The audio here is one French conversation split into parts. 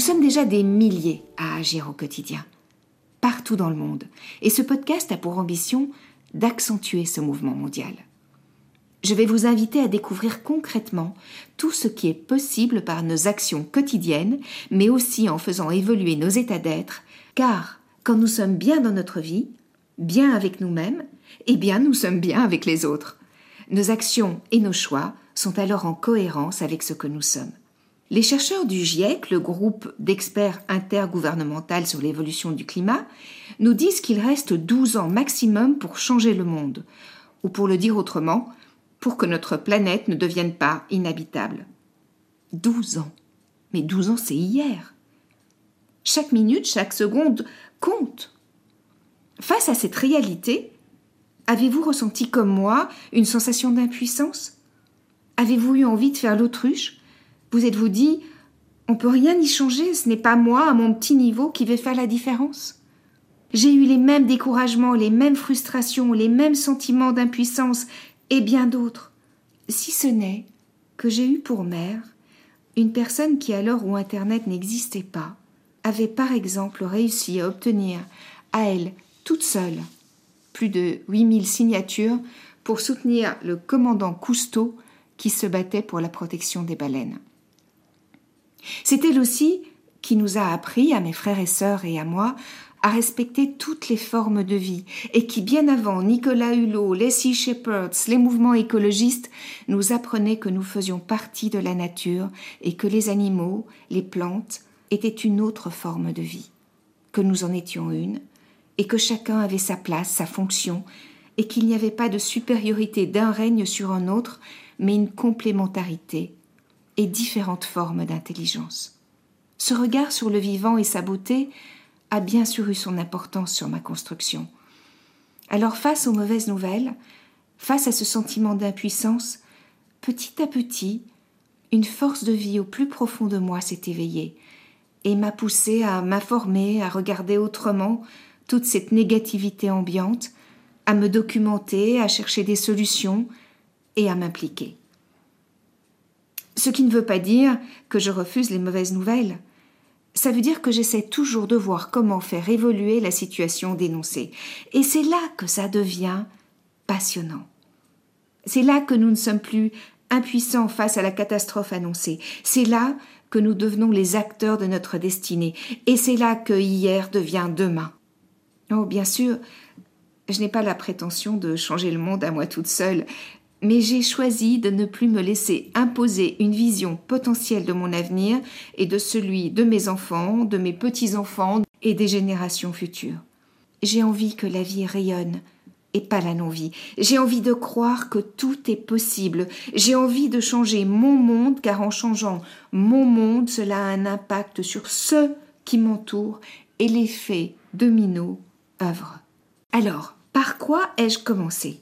Nous sommes déjà des milliers à agir au quotidien, partout dans le monde, et ce podcast a pour ambition d'accentuer ce mouvement mondial. Je vais vous inviter à découvrir concrètement tout ce qui est possible par nos actions quotidiennes, mais aussi en faisant évoluer nos états d'être, car quand nous sommes bien dans notre vie, bien avec nous-mêmes, eh bien nous sommes bien avec les autres. Nos actions et nos choix sont alors en cohérence avec ce que nous sommes. Les chercheurs du GIEC, le groupe d'experts intergouvernemental sur l'évolution du climat, nous disent qu'il reste 12 ans maximum pour changer le monde, ou pour le dire autrement, pour que notre planète ne devienne pas inhabitable. 12 ans. Mais 12 ans, c'est hier. Chaque minute, chaque seconde compte. Face à cette réalité, avez-vous ressenti comme moi une sensation d'impuissance? Avez-vous eu envie de faire l'autruche? Vous êtes-vous dit, on peut rien y changer, ce n'est pas moi, à mon petit niveau, qui vais faire la différence? J'ai eu les mêmes découragements, les mêmes frustrations, les mêmes sentiments d'impuissance et bien d'autres. Si ce n'est que j'ai eu pour mère une personne qui, à l'heure où Internet n'existait pas, avait par exemple réussi à obtenir à elle toute seule plus de 8000 signatures pour soutenir le commandant Cousteau qui se battait pour la protection des baleines. C'est elle aussi qui nous a appris, à mes frères et sœurs et à moi, à respecter toutes les formes de vie, et qui, bien avant Nicolas Hulot, les Sea Shepherds, les mouvements écologistes, nous apprenait que nous faisions partie de la nature et que les animaux, les plantes, étaient une autre forme de vie, que nous en étions une, et que chacun avait sa place, sa fonction, et qu'il n'y avait pas de supériorité d'un règne sur un autre, mais une complémentarité différentes formes d'intelligence. Ce regard sur le vivant et sa beauté a bien sûr eu son importance sur ma construction. Alors face aux mauvaises nouvelles, face à ce sentiment d'impuissance, petit à petit, une force de vie au plus profond de moi s'est éveillée et m'a poussé à m'informer, à regarder autrement toute cette négativité ambiante, à me documenter, à chercher des solutions et à m'impliquer. Ce qui ne veut pas dire que je refuse les mauvaises nouvelles. Ça veut dire que j'essaie toujours de voir comment faire évoluer la situation dénoncée. Et c'est là que ça devient passionnant. C'est là que nous ne sommes plus impuissants face à la catastrophe annoncée. C'est là que nous devenons les acteurs de notre destinée. Et c'est là que hier devient demain. Oh, bien sûr, je n'ai pas la prétention de changer le monde à moi toute seule mais j'ai choisi de ne plus me laisser imposer une vision potentielle de mon avenir et de celui de mes enfants, de mes petits-enfants et des générations futures. J'ai envie que la vie rayonne et pas la non-vie. J'ai envie de croire que tout est possible. J'ai envie de changer mon monde car en changeant mon monde, cela a un impact sur ceux qui m'entourent et l'effet domino œuvre. Alors, par quoi ai-je commencé?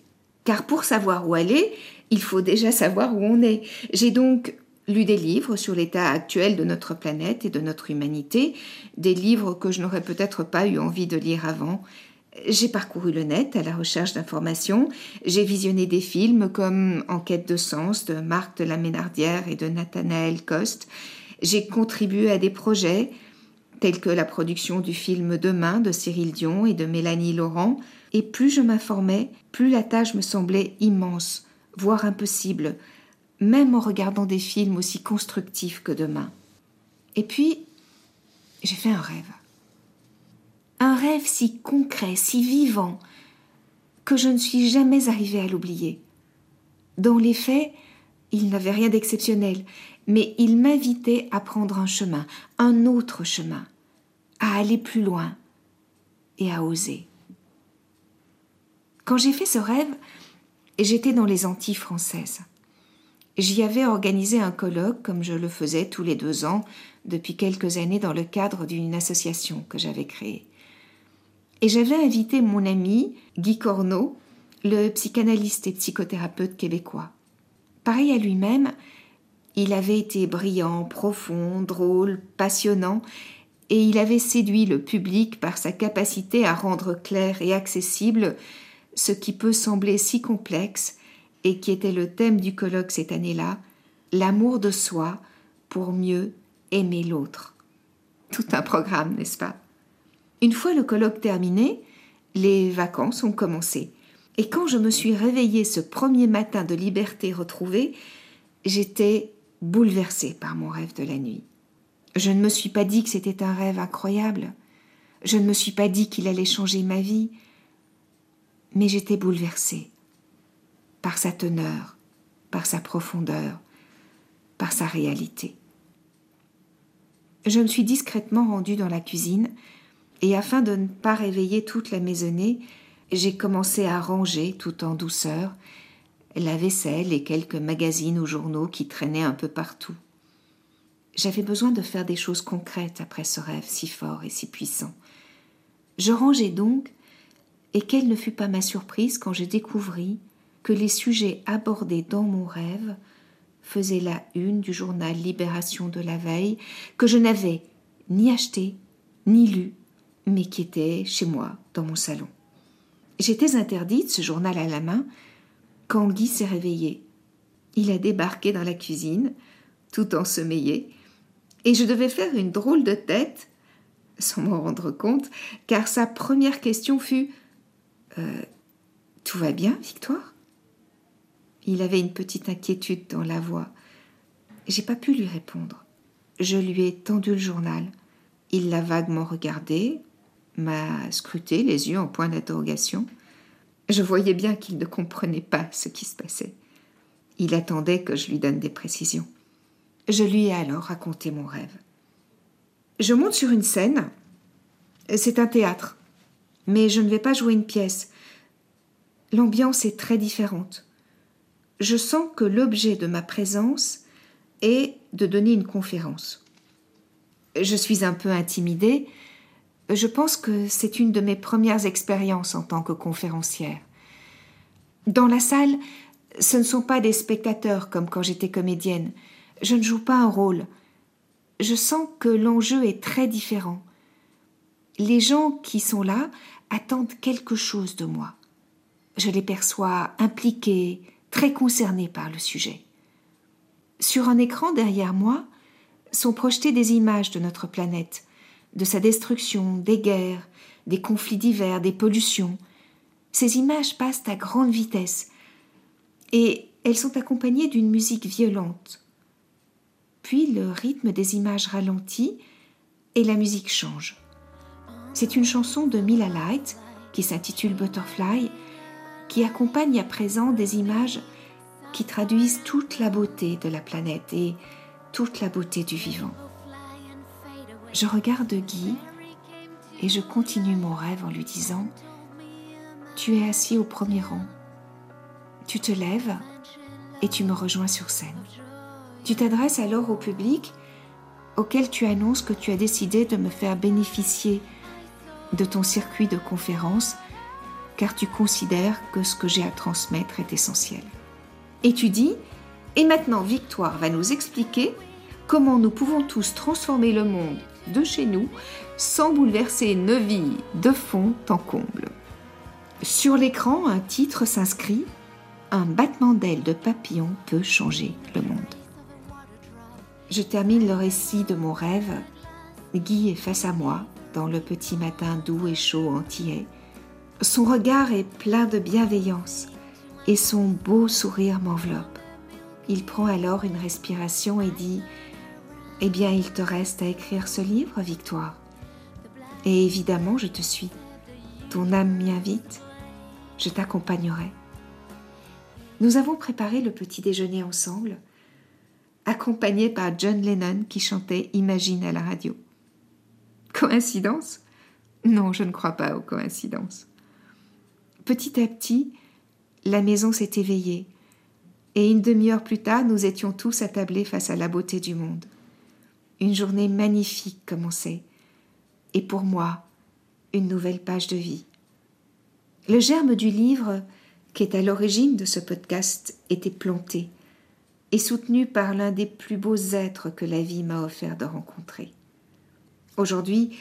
Car pour savoir où aller, il faut déjà savoir où on est. J'ai donc lu des livres sur l'état actuel de notre planète et de notre humanité, des livres que je n'aurais peut-être pas eu envie de lire avant. J'ai parcouru le net à la recherche d'informations, j'ai visionné des films comme Enquête de sens de Marc de la Ménardière et de Nathanaël Coste, j'ai contribué à des projets tels que la production du film Demain de Cyril Dion et de Mélanie Laurent, et plus je m'informais, plus la tâche me semblait immense, voire impossible, même en regardant des films aussi constructifs que demain. Et puis, j'ai fait un rêve. Un rêve si concret, si vivant, que je ne suis jamais arrivée à l'oublier. Dans les faits, il n'avait rien d'exceptionnel, mais il m'invitait à prendre un chemin, un autre chemin, à aller plus loin et à oser. Quand j'ai fait ce rêve, j'étais dans les Antilles françaises. J'y avais organisé un colloque comme je le faisais tous les deux ans depuis quelques années dans le cadre d'une association que j'avais créée. Et j'avais invité mon ami Guy Corneau, le psychanalyste et psychothérapeute québécois. Pareil à lui-même, il avait été brillant, profond, drôle, passionnant, et il avait séduit le public par sa capacité à rendre clair et accessible ce qui peut sembler si complexe et qui était le thème du colloque cette année-là, l'amour de soi pour mieux aimer l'autre. Tout un programme, n'est-ce pas? Une fois le colloque terminé, les vacances ont commencé. Et quand je me suis réveillée ce premier matin de liberté retrouvée, j'étais bouleversée par mon rêve de la nuit. Je ne me suis pas dit que c'était un rêve incroyable. Je ne me suis pas dit qu'il allait changer ma vie. Mais j'étais bouleversée par sa teneur, par sa profondeur, par sa réalité. Je me suis discrètement rendue dans la cuisine et afin de ne pas réveiller toute la maisonnée, j'ai commencé à ranger tout en douceur la vaisselle et quelques magazines ou journaux qui traînaient un peu partout. J'avais besoin de faire des choses concrètes après ce rêve si fort et si puissant. Je rangeais donc, et quelle ne fut pas ma surprise quand je découvris que les sujets abordés dans mon rêve faisaient la une du journal Libération de la veille, que je n'avais ni acheté, ni lu, mais qui était chez moi, dans mon salon. J'étais interdite, ce journal à la main, quand Guy s'est réveillé. Il a débarqué dans la cuisine, tout ensommeillé, et je devais faire une drôle de tête, sans m'en rendre compte, car sa première question fut euh, Tout va bien, Victoire? Il avait une petite inquiétude dans la voix. J'ai pas pu lui répondre. Je lui ai tendu le journal. Il l'a vaguement regardé, m'a scruté les yeux en point d'interrogation. Je voyais bien qu'il ne comprenait pas ce qui se passait. Il attendait que je lui donne des précisions. Je lui ai alors raconté mon rêve. Je monte sur une scène. C'est un théâtre. Mais je ne vais pas jouer une pièce. L'ambiance est très différente. Je sens que l'objet de ma présence est de donner une conférence. Je suis un peu intimidée. Je pense que c'est une de mes premières expériences en tant que conférencière. Dans la salle, ce ne sont pas des spectateurs comme quand j'étais comédienne. Je ne joue pas un rôle. Je sens que l'enjeu est très différent. Les gens qui sont là attendent quelque chose de moi. Je les perçois impliqués, très concernés par le sujet. Sur un écran derrière moi sont projetées des images de notre planète, de sa destruction, des guerres, des conflits divers, des pollutions. Ces images passent à grande vitesse et elles sont accompagnées d'une musique violente, puis le rythme des images ralentit et la musique change. C'est une chanson de Mila Light qui s'intitule Butterfly, qui accompagne à présent des images qui traduisent toute la beauté de la planète et toute la beauté du vivant. Je regarde Guy et je continue mon rêve en lui disant Tu es assis au premier rang. Tu te lèves et tu me rejoins sur scène. Tu t'adresses alors au public auquel tu annonces que tu as décidé de me faire bénéficier de ton circuit de conférences car tu considères que ce que j'ai à transmettre est essentiel. Et tu dis, et maintenant Victoire va nous expliquer comment nous pouvons tous transformer le monde de chez nous sans bouleverser nos vies de fond en comble. Sur l'écran, un titre s'inscrit Un battement d'aile de papillon peut changer le monde. Je termine le récit de mon rêve. Guy est face à moi, dans le petit matin doux et chaud antillais. Son regard est plein de bienveillance et son beau sourire m'enveloppe. Il prend alors une respiration et dit Eh bien, il te reste à écrire ce livre, Victoire. Et évidemment, je te suis. Ton âme m'y invite. je t'accompagnerai. Nous avons préparé le petit déjeuner ensemble, accompagné par John Lennon qui chantait Imagine à la radio. Coïncidence? Non, je ne crois pas aux coïncidences. Petit à petit, la maison s'est éveillée, et une demi-heure plus tard, nous étions tous attablés face à la beauté du monde. Une journée magnifique commençait, et pour moi, une nouvelle page de vie. Le germe du livre qui est à l'origine de ce podcast était planté et soutenu par l'un des plus beaux êtres que la vie m'a offert de rencontrer. Aujourd'hui,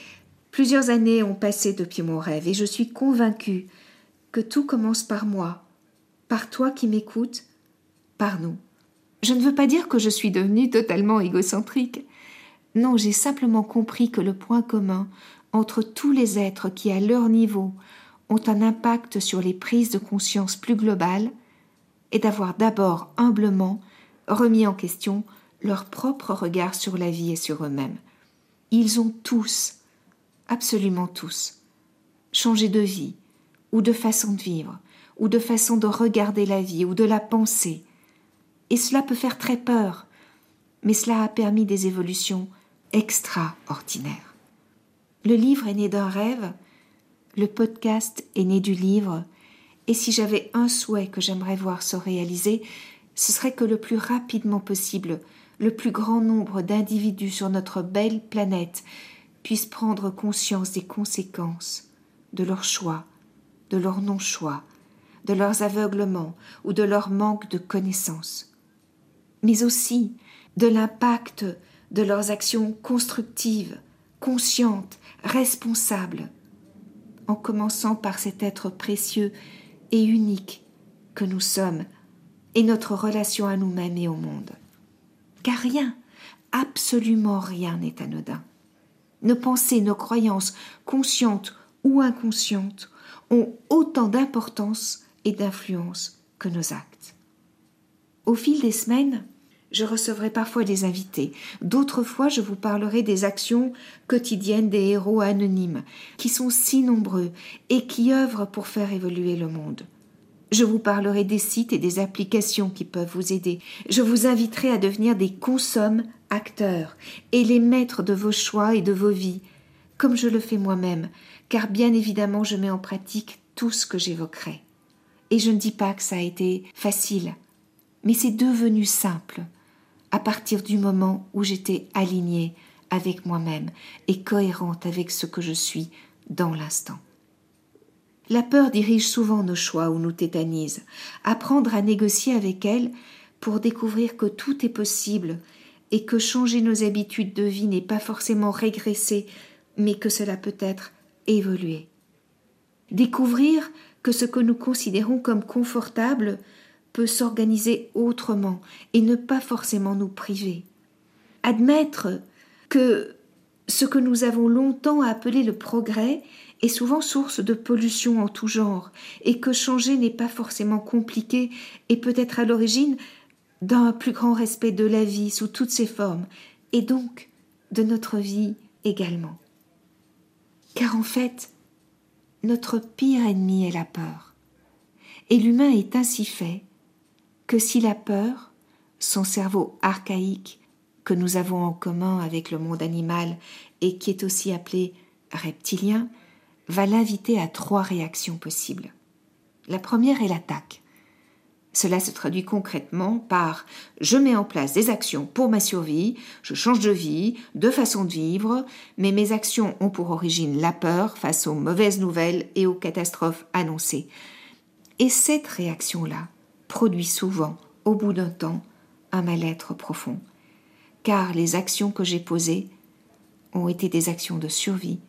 plusieurs années ont passé depuis mon rêve et je suis convaincue que tout commence par moi, par toi qui m'écoutes, par nous. Je ne veux pas dire que je suis devenue totalement égocentrique. Non, j'ai simplement compris que le point commun entre tous les êtres qui, à leur niveau, ont un impact sur les prises de conscience plus globales est d'avoir d'abord humblement remis en question leur propre regard sur la vie et sur eux-mêmes. Ils ont tous, absolument tous, changé de vie, ou de façon de vivre, ou de façon de regarder la vie, ou de la penser. Et cela peut faire très peur, mais cela a permis des évolutions extraordinaires. Le livre est né d'un rêve, le podcast est né du livre, et si j'avais un souhait que j'aimerais voir se réaliser, ce serait que le plus rapidement possible, le plus grand nombre d'individus sur notre belle planète puissent prendre conscience des conséquences de leurs choix, de leur non-choix, de leurs aveuglements ou de leur manque de connaissances, mais aussi de l'impact de leurs actions constructives, conscientes, responsables, en commençant par cet être précieux et unique que nous sommes et notre relation à nous-mêmes et au monde. Car rien, absolument rien n'est anodin. Nos pensées, nos croyances, conscientes ou inconscientes, ont autant d'importance et d'influence que nos actes. Au fil des semaines, je recevrai parfois des invités, d'autres fois je vous parlerai des actions quotidiennes des héros anonymes, qui sont si nombreux et qui œuvrent pour faire évoluer le monde. Je vous parlerai des sites et des applications qui peuvent vous aider. Je vous inviterai à devenir des consommes acteurs et les maîtres de vos choix et de vos vies, comme je le fais moi-même, car bien évidemment je mets en pratique tout ce que j'évoquerai. Et je ne dis pas que ça a été facile, mais c'est devenu simple à partir du moment où j'étais alignée avec moi-même et cohérente avec ce que je suis dans l'instant. La peur dirige souvent nos choix ou nous tétanise. Apprendre à négocier avec elle pour découvrir que tout est possible et que changer nos habitudes de vie n'est pas forcément régresser, mais que cela peut être évoluer. Découvrir que ce que nous considérons comme confortable peut s'organiser autrement et ne pas forcément nous priver. Admettre que ce que nous avons longtemps appelé le progrès est souvent source de pollution en tout genre, et que changer n'est pas forcément compliqué et peut être à l'origine d'un plus grand respect de la vie sous toutes ses formes, et donc de notre vie également. Car en fait, notre pire ennemi est la peur. Et l'humain est ainsi fait que si la peur, son cerveau archaïque que nous avons en commun avec le monde animal et qui est aussi appelé reptilien, va l'inviter à trois réactions possibles. La première est l'attaque. Cela se traduit concrètement par je mets en place des actions pour ma survie, je change de vie, de façon de vivre, mais mes actions ont pour origine la peur face aux mauvaises nouvelles et aux catastrophes annoncées. Et cette réaction-là produit souvent, au bout d'un temps, un mal-être profond, car les actions que j'ai posées ont été des actions de survie,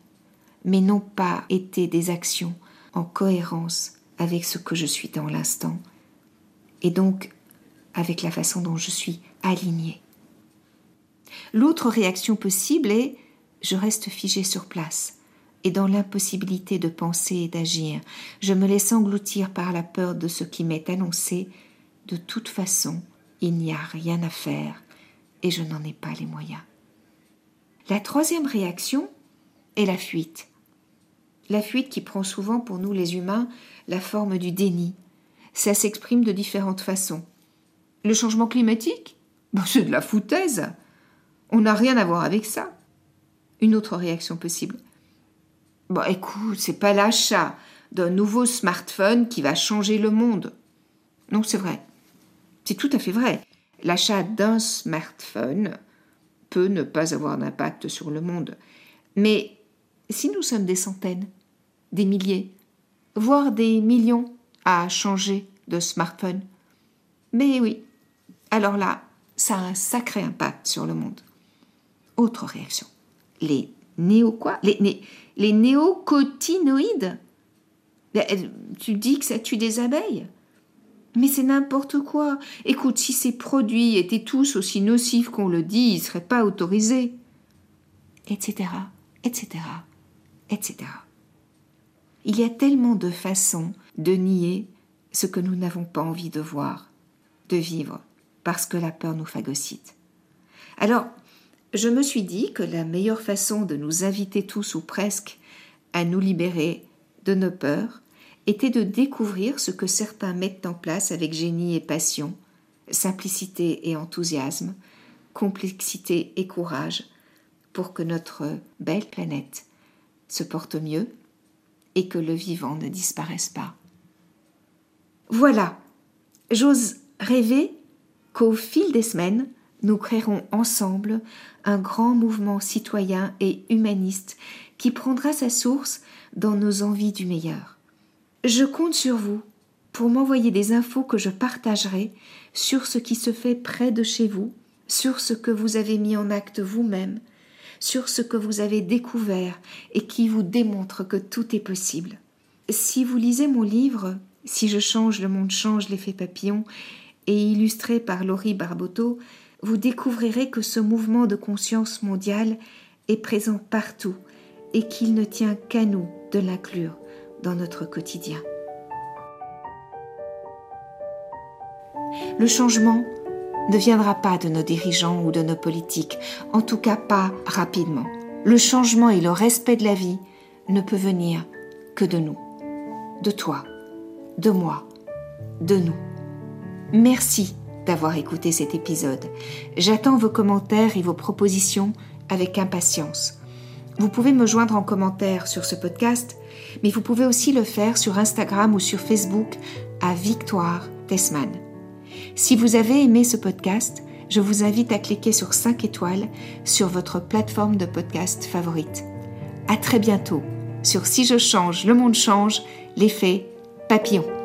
mais n'ont pas été des actions en cohérence avec ce que je suis dans l'instant, et donc avec la façon dont je suis alignée. L'autre réaction possible est je reste figé sur place et dans l'impossibilité de penser et d'agir, je me laisse engloutir par la peur de ce qui m'est annoncé. De toute façon, il n'y a rien à faire et je n'en ai pas les moyens. La troisième réaction est la fuite. La fuite qui prend souvent pour nous les humains la forme du déni. Ça s'exprime de différentes façons. Le changement climatique? C'est de la foutaise. On n'a rien à voir avec ça. Une autre réaction possible. Bon, écoute, c'est pas l'achat d'un nouveau smartphone qui va changer le monde. Non, c'est vrai. C'est tout à fait vrai. L'achat d'un smartphone peut ne pas avoir d'impact sur le monde. Mais si nous sommes des centaines, des milliers, voire des millions à changer de smartphone, mais oui, alors là, ça a un sacré impact sur le monde. Autre réaction. Les néo quoi? Les, néocotinoïdes Tu dis que ça tue des abeilles? Mais c'est n'importe quoi. Écoute, si ces produits étaient tous aussi nocifs qu'on le dit, ils ne seraient pas autorisés. Etc., etc., etc. Il y a tellement de façons de nier ce que nous n'avons pas envie de voir, de vivre, parce que la peur nous phagocyte. Alors, je me suis dit que la meilleure façon de nous inviter tous ou presque à nous libérer de nos peurs était de découvrir ce que certains mettent en place avec génie et passion, simplicité et enthousiasme, complexité et courage, pour que notre belle planète se porte mieux et que le vivant ne disparaisse pas. Voilà, j'ose rêver qu'au fil des semaines, nous créerons ensemble un grand mouvement citoyen et humaniste qui prendra sa source dans nos envies du meilleur. Je compte sur vous pour m'envoyer des infos que je partagerai sur ce qui se fait près de chez vous, sur ce que vous avez mis en acte vous-même, sur ce que vous avez découvert et qui vous démontre que tout est possible. Si vous lisez mon livre Si je change, le monde change, l'effet papillon, et illustré par Laurie Barboteau, vous découvrirez que ce mouvement de conscience mondiale est présent partout et qu'il ne tient qu'à nous de l'inclure dans notre quotidien. Le changement ne viendra pas de nos dirigeants ou de nos politiques, en tout cas pas rapidement. Le changement et le respect de la vie ne peut venir que de nous, de toi, de moi, de nous. Merci d'avoir écouté cet épisode. J'attends vos commentaires et vos propositions avec impatience. Vous pouvez me joindre en commentaire sur ce podcast, mais vous pouvez aussi le faire sur Instagram ou sur Facebook à Victoire Tessman. Si vous avez aimé ce podcast, je vous invite à cliquer sur 5 étoiles sur votre plateforme de podcast favorite. À très bientôt sur Si je change, le monde change, l'effet papillon.